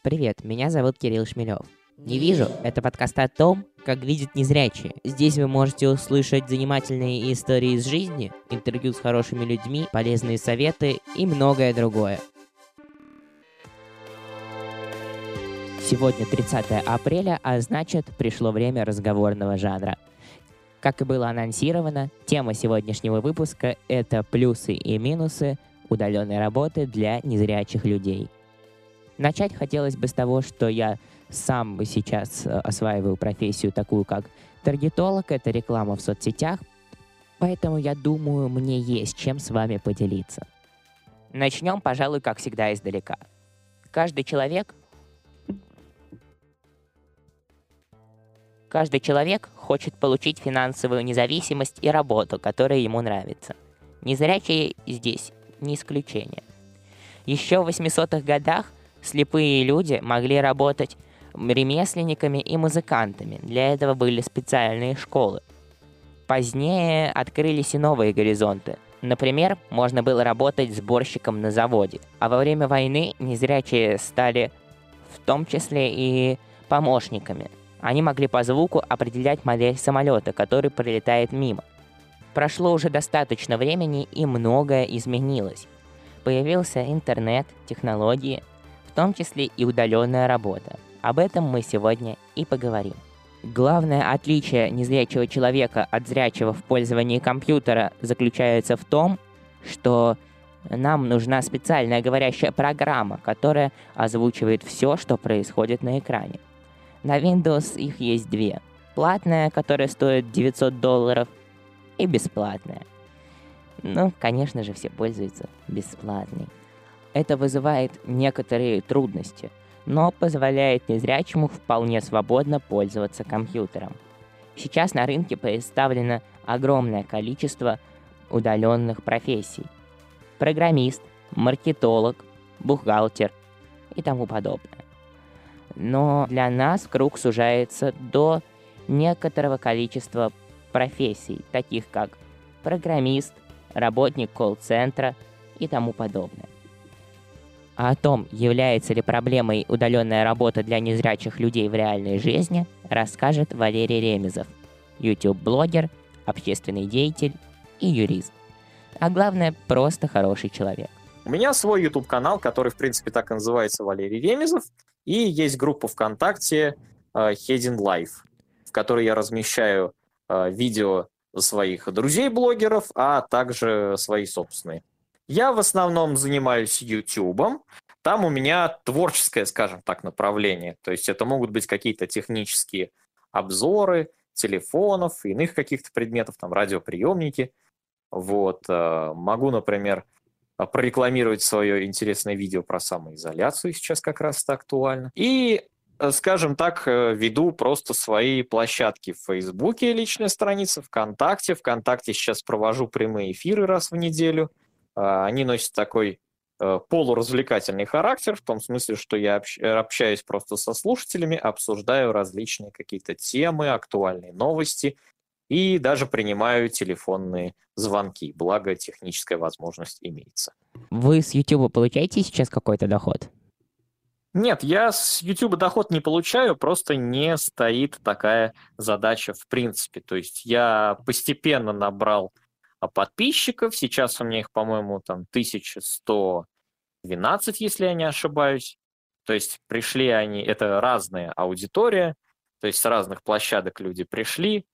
Привет, меня зовут Кирилл Шмелев. Не вижу – это подкаст о том, как видят незрячие. Здесь вы можете услышать занимательные истории из жизни, интервью с хорошими людьми, полезные советы и многое другое. Сегодня 30 апреля, а значит, пришло время разговорного жанра. Как и было анонсировано, тема сегодняшнего выпуска – это плюсы и минусы удаленной работы для незрячих людей. Начать хотелось бы с того, что я сам сейчас э, осваиваю профессию такую, как таргетолог, это реклама в соцсетях, поэтому я думаю, мне есть чем с вами поделиться. Начнем, пожалуй, как всегда, издалека. Каждый человек Каждый человек хочет получить финансовую независимость и работу, которая ему нравится. Незрячие здесь не исключение. Еще в 800-х годах слепые люди могли работать ремесленниками и музыкантами. Для этого были специальные школы. Позднее открылись и новые горизонты. Например, можно было работать сборщиком на заводе. А во время войны незрячие стали в том числе и помощниками. Они могли по звуку определять модель самолета, который пролетает мимо. Прошло уже достаточно времени и многое изменилось. Появился интернет, технологии, в том числе и удаленная работа. Об этом мы сегодня и поговорим. Главное отличие незрячего человека от зрячего в пользовании компьютера заключается в том, что нам нужна специальная говорящая программа, которая озвучивает все, что происходит на экране. На Windows их есть две. Платная, которая стоит 900 долларов, и бесплатная. Ну, конечно же, все пользуются бесплатной. Это вызывает некоторые трудности, но позволяет незрячему вполне свободно пользоваться компьютером. Сейчас на рынке представлено огромное количество удаленных профессий. Программист, маркетолог, бухгалтер и тому подобное но для нас круг сужается до некоторого количества профессий, таких как программист, работник колл-центра и тому подобное. А о том, является ли проблемой удаленная работа для незрячих людей в реальной жизни, расскажет Валерий Ремезов, YouTube-блогер, общественный деятель и юрист. А главное, просто хороший человек. У меня свой YouTube-канал, который, в принципе, так и называется Валерий Ремезов. И есть группа ВКонтакте uh, Heading Life, в которой я размещаю uh, видео своих друзей-блогеров, а также свои собственные. Я в основном занимаюсь YouTube. Там у меня творческое, скажем так, направление. То есть это могут быть какие-то технические обзоры телефонов, иных каких-то предметов, там радиоприемники. Вот. Э, могу, например, а, прорекламировать свое интересное видео про самоизоляцию, сейчас как раз это актуально. И э, скажем так, э, веду просто свои площадки в Фейсбуке, личная страница, ВКонтакте. ВКонтакте сейчас провожу прямые эфиры раз в неделю. А, они носят такой э, полуразвлекательный характер, в том смысле, что я общаюсь просто со слушателями, обсуждаю различные какие-то темы, актуальные новости и даже принимаю телефонные звонки, благо техническая возможность имеется. Вы с YouTube получаете сейчас какой-то доход? Нет, я с YouTube доход не получаю, просто не стоит такая задача в принципе. То есть я постепенно набрал подписчиков, сейчас у меня их, по-моему, там 1112, если я не ошибаюсь. То есть пришли они, это разная аудитория, то есть с разных площадок люди пришли,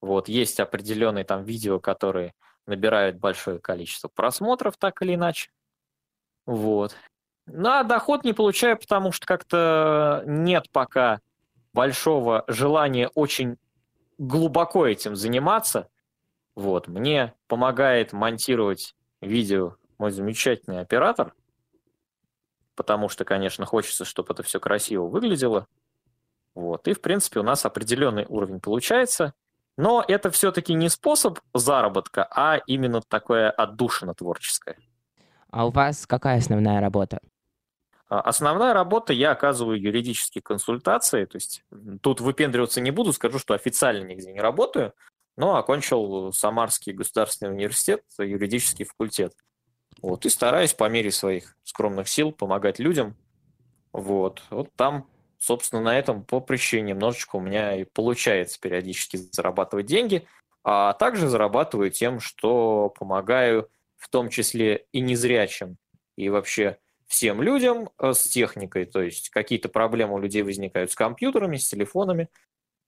вот, есть определенные там видео, которые набирают большое количество просмотров, так или иначе. Вот. Ну, а доход не получаю, потому что как-то нет пока большого желания очень глубоко этим заниматься. Вот. Мне помогает монтировать видео мой замечательный оператор, потому что, конечно, хочется, чтобы это все красиво выглядело. Вот. И, в принципе, у нас определенный уровень получается. Но это все-таки не способ заработка, а именно такое отдушина творческое. А у вас какая основная работа? А, основная работа, я оказываю юридические консультации, то есть тут выпендриваться не буду, скажу, что официально нигде не работаю, но окончил Самарский государственный университет, юридический факультет. Вот, и стараюсь по мере своих скромных сил помогать людям Вот. Вот там, собственно, на этом поприще немножечко у меня и получается периодически зарабатывать деньги, а также зарабатываю тем, что помогаю в том числе и незрячим, и вообще всем людям э, с техникой, то есть какие-то проблемы у людей возникают с компьютерами, с телефонами.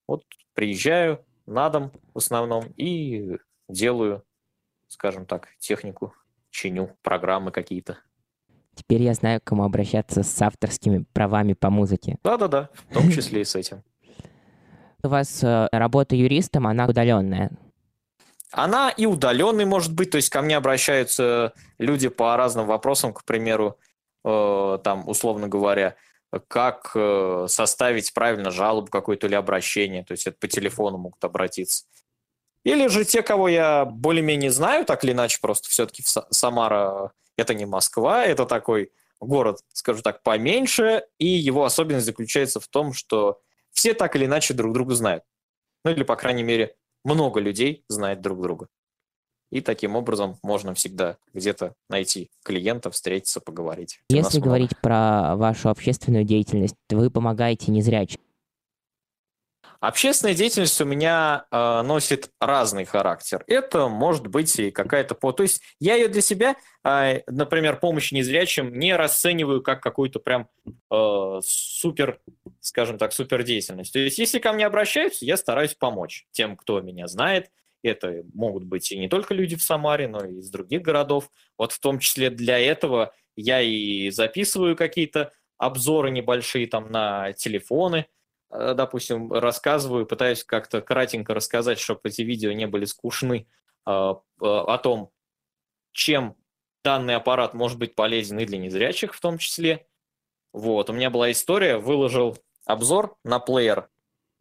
Вот приезжаю на дом в основном и делаю, скажем так, технику, чиню программы какие-то. Теперь я знаю, к кому обращаться с авторскими правами по музыке. Да-да-да, в том числе и с этим. У вас э, работа юристом, она удаленная. Она и удаленной может быть, то есть ко мне обращаются люди по разным вопросам, к примеру, э, там, условно говоря, как э, составить правильно жалобу какую-то или обращение, то есть это по телефону могут обратиться. Или же те, кого я более-менее знаю, так или иначе, просто все-таки Самара это не Москва, это такой город, скажу так, поменьше, и его особенность заключается в том, что все так или иначе друг друга знают. Ну или, по крайней мере, много людей знает друг друга. И таким образом можно всегда где-то найти клиента, встретиться, поговорить. Если говорить про вашу общественную деятельность, вы помогаете незрячим. Общественная деятельность у меня э, носит разный характер. Это может быть и какая-то... То есть я ее для себя, э, например, помощь незрячим не расцениваю как какую-то прям э, супер, скажем так, супер деятельность. То есть если ко мне обращаются, я стараюсь помочь тем, кто меня знает. Это могут быть и не только люди в Самаре, но и из других городов. Вот в том числе для этого я и записываю какие-то обзоры небольшие там на телефоны, Э, допустим, рассказываю, пытаюсь как-то кратенько рассказать, чтобы эти видео не были скучны, э, э, о том, чем данный аппарат может быть полезен и для незрячих в том числе. Вот, у меня была история, выложил обзор на плеер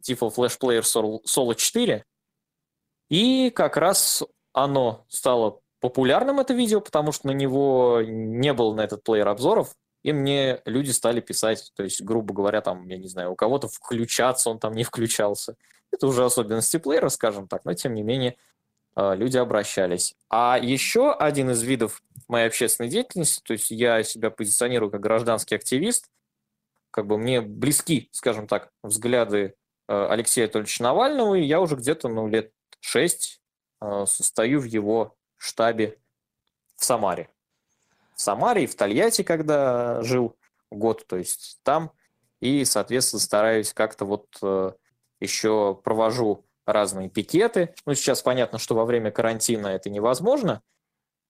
Tifo Flash Player Solo 4, и как раз оно стало популярным, это видео, потому что на него не было на этот плеер обзоров, и мне люди стали писать, то есть, грубо говоря, там, я не знаю, у кого-то включаться, он там не включался. Это уже особенности плеера, скажем так, но тем не менее а, люди обращались. А еще один из видов моей общественной деятельности, то есть я себя позиционирую как гражданский активист, как бы мне близки, скажем так, взгляды а, Алексея Анатольевича Навального, и я уже где-то, ну, лет шесть а, состою в его штабе в Самаре в Самаре и в Тольятти, когда жил год, то есть там. И, соответственно, стараюсь как-то вот э, еще провожу разные пикеты. Ну, сейчас понятно, что во время карантина это невозможно.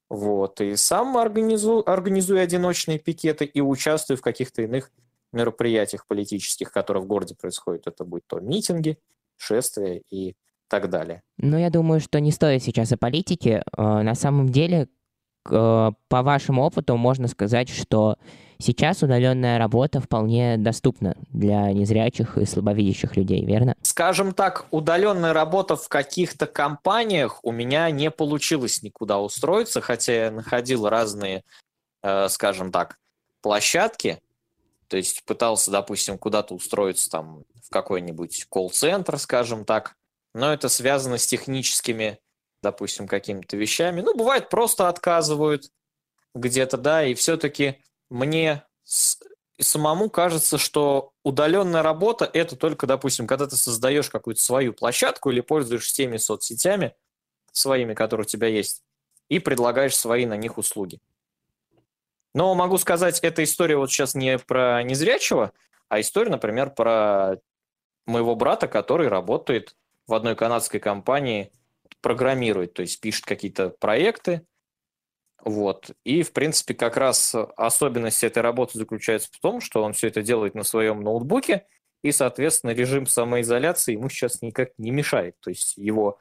Вот. И сам организую, организую одиночные пикеты и участвую в каких-то иных мероприятиях политических, которые в городе происходят. Это будет то митинги, шествия и так далее. Ну, я думаю, что не стоит сейчас о политике. Э, на самом деле, Э, по вашему опыту можно сказать, что сейчас удаленная работа вполне доступна для незрячих и слабовидящих людей, верно? Скажем так, удаленная работа в каких-то компаниях у меня не получилось никуда устроиться, хотя я находил разные, э, скажем так, площадки, то есть пытался, допустим, куда-то устроиться там в какой-нибудь колл-центр, скажем так, но это связано с техническими допустим, какими-то вещами. Ну, бывает, просто отказывают где-то, да, и все-таки мне самому кажется, что удаленная работа – это только, допустим, когда ты создаешь какую-то свою площадку или пользуешься теми соцсетями своими, которые у тебя есть, и предлагаешь свои на них услуги. Но могу сказать, эта история вот сейчас не про незрячего, а история, например, про моего брата, который работает в одной канадской компании – программирует, то есть пишет какие-то проекты. Вот. И, в принципе, как раз особенность этой работы заключается в том, что он все это делает на своем ноутбуке, и, соответственно, режим самоизоляции ему сейчас никак не мешает. То есть его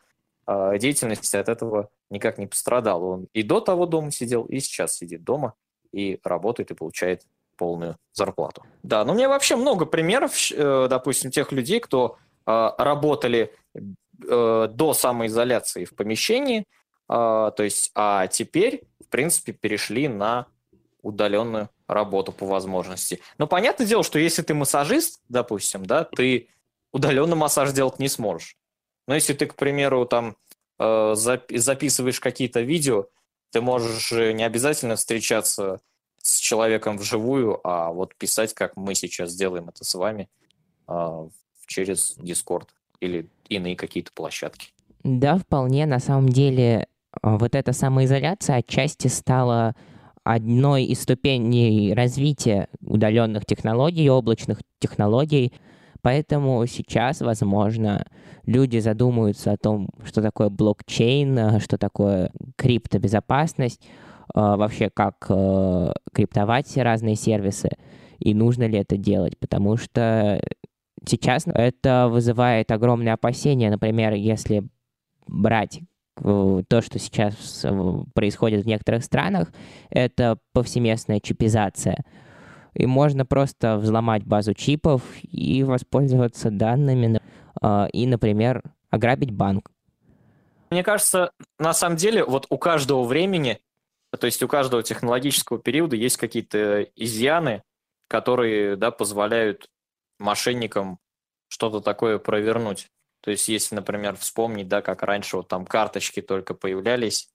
э, деятельность от этого никак не пострадала. Он и до того дома сидел, и сейчас сидит дома, и работает, и получает полную зарплату. Да, но у меня вообще много примеров, э, допустим, тех людей, кто э, работали э, до самоизоляции в помещении, э, то есть, а теперь, в принципе, перешли на удаленную работу по возможности. Но понятное дело, что если ты массажист, допустим, да, ты удаленно массаж делать не сможешь. Но если ты, к примеру, там э, записываешь какие-то видео, ты можешь не обязательно встречаться с человеком вживую, а вот писать, как мы сейчас делаем это с вами, через Discord или иные какие-то площадки. Да, вполне. На самом деле, а, вот эта самоизоляция отчасти стала одной из ступеней развития удаленных технологий, облачных технологий. Поэтому сейчас, возможно, люди задумаются о том, что такое блокчейн, а, что такое криптобезопасность, вообще как криптовать все разные сервисы и нужно ли это делать, потому что сейчас это вызывает огромные опасения. Например, если брать э, то, что сейчас э, происходит в некоторых странах, это повсеместная чипизация. И можно просто взломать базу чипов и воспользоваться данными, э, и, например, ограбить банк. Мне кажется, на самом деле, вот у каждого времени, то есть у каждого технологического периода есть какие-то изъяны, которые да, позволяют мошенникам что-то такое провернуть. То есть, если, например, вспомнить, да, как раньше вот там карточки только появлялись,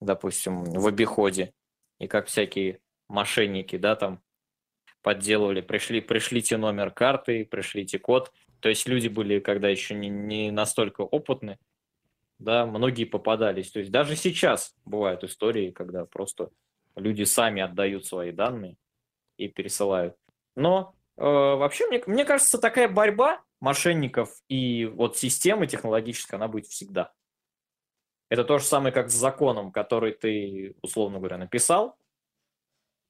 допустим, в обиходе, и как всякие мошенники, да, там подделывали, пришли, пришлите номер карты, пришлите код. То есть люди были, когда еще не, не настолько опытны, да, многие попадались. То есть даже сейчас бывают истории, когда просто люди сами отдают свои данные и пересылают. Но вообще, мне, мне кажется, такая борьба мошенников и вот системы технологической, она будет всегда. Это то же самое, как с законом, который ты, условно говоря, написал,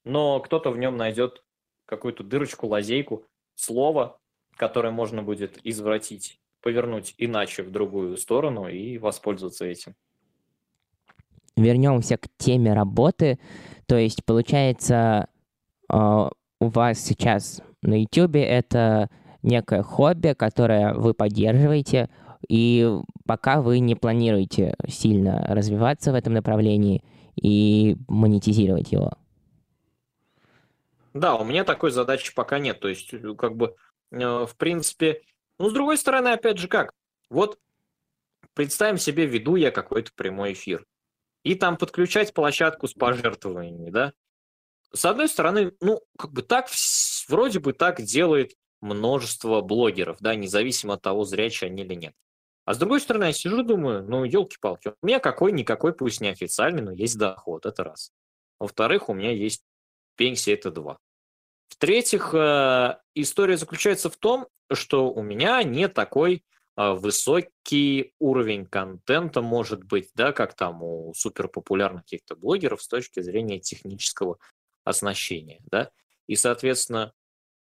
но кто-то в нем найдет какую-то дырочку, лазейку, слово, которое можно будет извратить, повернуть иначе в другую сторону и воспользоваться этим. Вернемся к теме работы. То есть, получается, а, у вас сейчас на YouTube это некое хобби, которое вы поддерживаете, и пока вы не планируете сильно развиваться в этом направлении и монетизировать его. Да, у меня такой задачи пока нет. То есть, как бы, э, в принципе, ну, с другой стороны, опять же, как? Вот представим себе, веду я какой-то прямой эфир. И там подключать площадку с пожертвованиями, да? С одной стороны, ну, как бы так, вроде бы так делает множество блогеров, да, независимо от того, зрячие они или нет. А с другой стороны, я сижу и думаю, ну, елки-палки, у меня какой-никакой, пусть неофициальный, но есть доход, это раз. Во-вторых, у меня есть пенсия, это два. В-третьих, э, история заключается в том, что у меня не такой э, высокий уровень контента, может быть, да, как там у суперпопулярных каких-то блогеров с точки зрения технического оснащения, да. И, соответственно,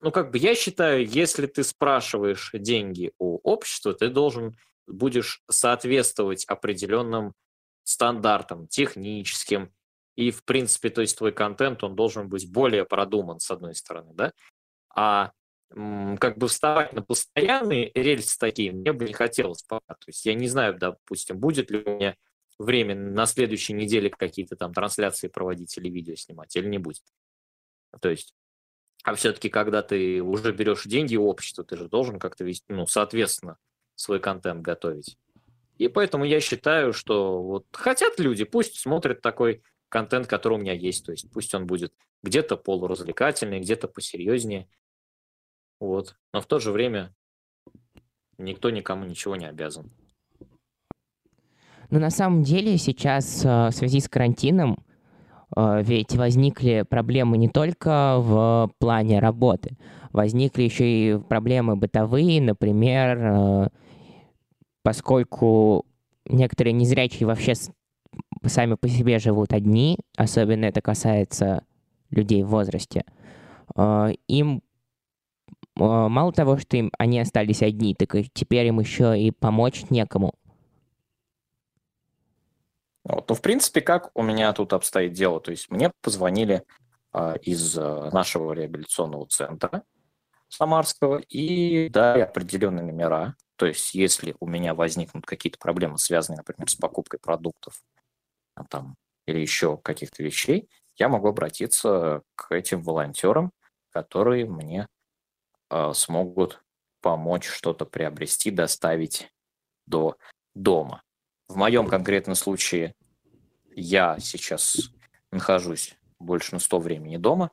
ну, как бы я считаю, если ты спрашиваешь деньги у общества, ты должен будешь соответствовать определенным стандартам техническим, и, в принципе, то есть твой контент, он должен быть более продуман, с одной стороны, да, а как бы вставать на постоянные рельсы такие мне бы не хотелось пока. То есть я не знаю, допустим, будет ли у меня время на следующей неделе какие-то там трансляции проводить или видео снимать, или не будет. То есть, а все-таки, когда ты уже берешь деньги у ты же должен как-то вести, ну, соответственно, свой контент готовить. И поэтому я считаю, что вот хотят люди, пусть смотрят такой контент, который у меня есть. То есть пусть он будет где-то полуразвлекательный, где-то посерьезнее. Вот. Но в то же время никто никому ничего не обязан. Но на самом деле сейчас э, в связи с карантином ведь возникли проблемы не только в плане работы, возникли еще и проблемы бытовые, например, э, поскольку некоторые незрячие вообще сами по себе живут одни, особенно это касается людей в возрасте, им мало того, что им они остались одни, так теперь им еще и помочь некому. Вот. Ну, в принципе, как у меня тут обстоит дело? То есть мне позвонили э, из нашего реабилитационного центра Самарского и дали определенные номера. То есть если у меня возникнут какие-то проблемы, связанные, например, с покупкой продуктов а, там, или еще каких-то вещей, я могу обратиться к этим волонтерам, которые мне э, смогут помочь что-то приобрести, доставить до дома. В моем конкретном случае я сейчас нахожусь больше на 100 времени дома,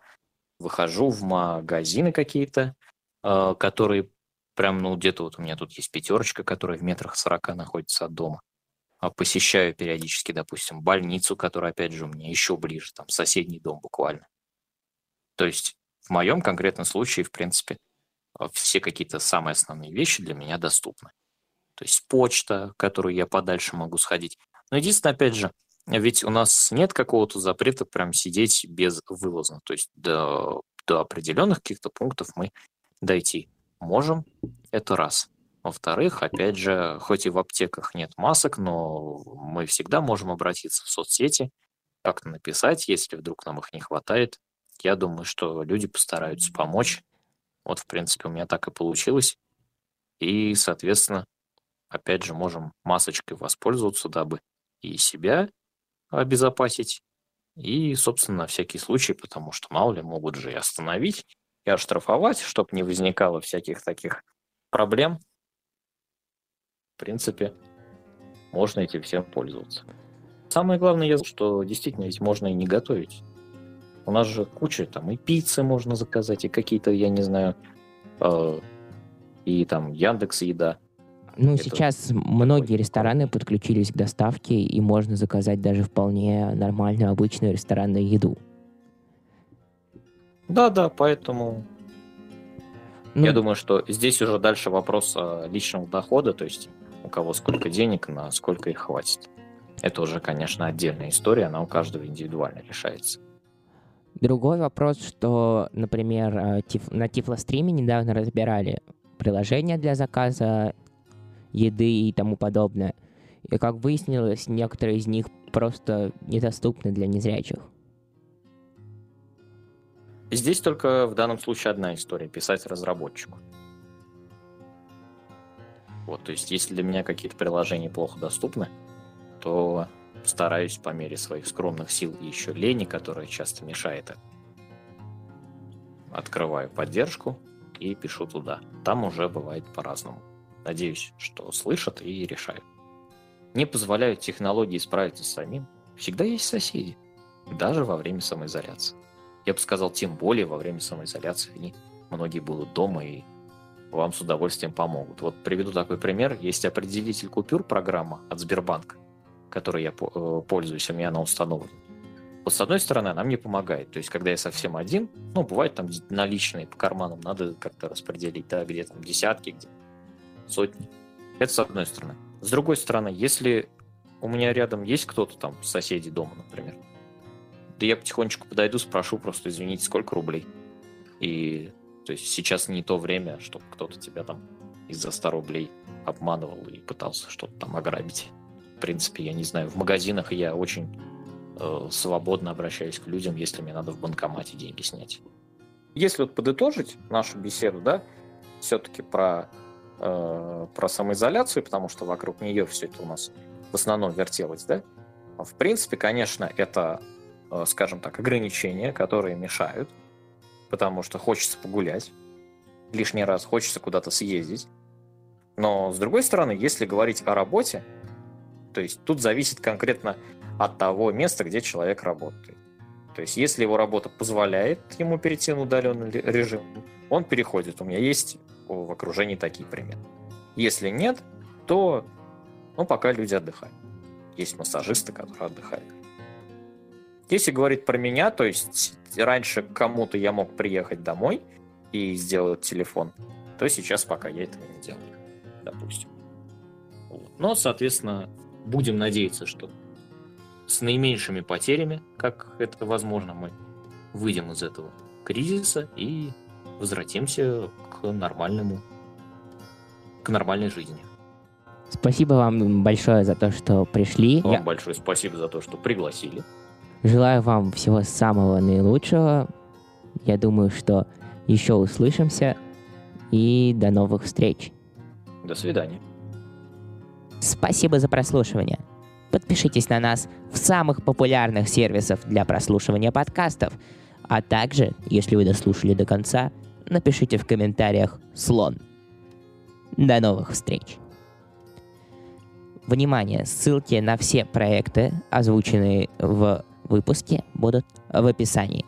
выхожу в магазины какие-то, э, которые прям, ну, где-то вот у меня тут есть пятерочка, которая в метрах 40 находится от дома. А посещаю периодически, допустим, больницу, которая, опять же, у меня еще ближе, там, соседний дом буквально. То есть в моем конкретном случае, в принципе, э, все какие-то самые основные вещи для меня доступны. То есть почта, которую я подальше могу сходить. Но единственное, опять же, ведь у нас нет какого-то запрета прям сидеть без вывоза. То есть до, до определенных каких-то пунктов мы дойти можем. Это раз. Во-вторых, опять же, хоть и в аптеках нет масок, но мы всегда можем обратиться в соцсети, как-то написать, если вдруг нам их не хватает. Я думаю, что люди постараются помочь. Вот, в принципе, у меня так и получилось. И, соответственно, опять же, можем масочкой воспользоваться, дабы и себя обезопасить, и, собственно, на всякий случай, потому что, мало ли, могут же и остановить, и оштрафовать, чтобы не возникало всяких таких проблем. В принципе, можно этим всем пользоваться. Самое главное, я что действительно ведь можно и не готовить. У нас же куча там и пиццы можно заказать, и какие-то, я не знаю, э, и там Яндекс Еда. Ну, это сейчас многие рестораны подключились к доставке, и можно заказать даже вполне нормальную, обычную ресторанную еду. Да, да, поэтому ну, я думаю, что здесь уже дальше вопрос личного дохода, то есть у кого сколько денег, на сколько их хватит. Это уже, конечно, отдельная история, она у каждого индивидуально решается. Другой вопрос, что, например, э, на Тифлостриме недавно разбирали приложение для заказа еды и тому подобное. И как выяснилось, некоторые из них просто недоступны для незрячих. Здесь только в данном случае одна история – писать разработчику. Вот, то есть, если для меня какие-то приложения плохо доступны, то стараюсь по мере своих скромных сил и еще лени, которая часто мешает, открываю поддержку и пишу туда. Там уже бывает по-разному. Надеюсь, что слышат и решают. Не позволяют технологии справиться самим. Всегда есть соседи. Даже во время самоизоляции. Я бы сказал, тем более во время самоизоляции они многие будут дома и вам с удовольствием помогут. Вот приведу такой пример. Есть определитель купюр программа от Сбербанка, которой я э, пользуюсь, у меня она установлена. Вот с одной стороны, она мне помогает. То есть, когда я совсем один, ну, бывает там наличные по карманам, надо как-то распределить, да, где там десятки, где сотни. Это с одной стороны. С другой стороны, если у меня рядом есть кто-то там, соседи дома, например, да я потихонечку подойду, спрошу просто, извините, сколько рублей. И то есть сейчас не то время, чтобы кто-то тебя там из-за 100 рублей обманывал и пытался что-то там ограбить. В принципе, я не знаю, в магазинах я очень э, свободно обращаюсь к людям, если мне надо в банкомате деньги снять. Если вот подытожить нашу беседу, да, все-таки про э, про самоизоляцию, потому что вокруг нее все это у нас в основном вертелось, да? В принципе, конечно, это, э, скажем так, ограничения, которые мешают, потому что хочется погулять лишний раз, хочется куда-то съездить. Но, с другой стороны, если говорить о работе, то есть тут зависит конкретно от того места, где человек работает. То есть, если его работа позволяет ему перейти на удаленный режим, он переходит. У меня есть в окружении такие примеры. Если нет, то ну, пока люди отдыхают. Есть массажисты, которые отдыхают. Если говорить про меня, то есть раньше кому-то я мог приехать домой и сделать телефон, то сейчас пока я этого не делаю, допустим. Вот. Но, соответственно, будем надеяться, что с наименьшими потерями, как это возможно, мы выйдем из этого кризиса и возвратимся к нормальному, к нормальной жизни. Спасибо вам большое за то, что пришли. Вам Я... большое спасибо за то, что пригласили. Желаю вам всего самого наилучшего. Я думаю, что еще услышимся. И до новых встреч. До свидания. Спасибо за прослушивание. Подпишитесь на нас в самых популярных сервисах для прослушивания подкастов. А также, если вы дослушали до конца, напишите в комментариях «слон». До новых встреч! Внимание! Ссылки на все проекты, озвученные в выпуски будут в описании.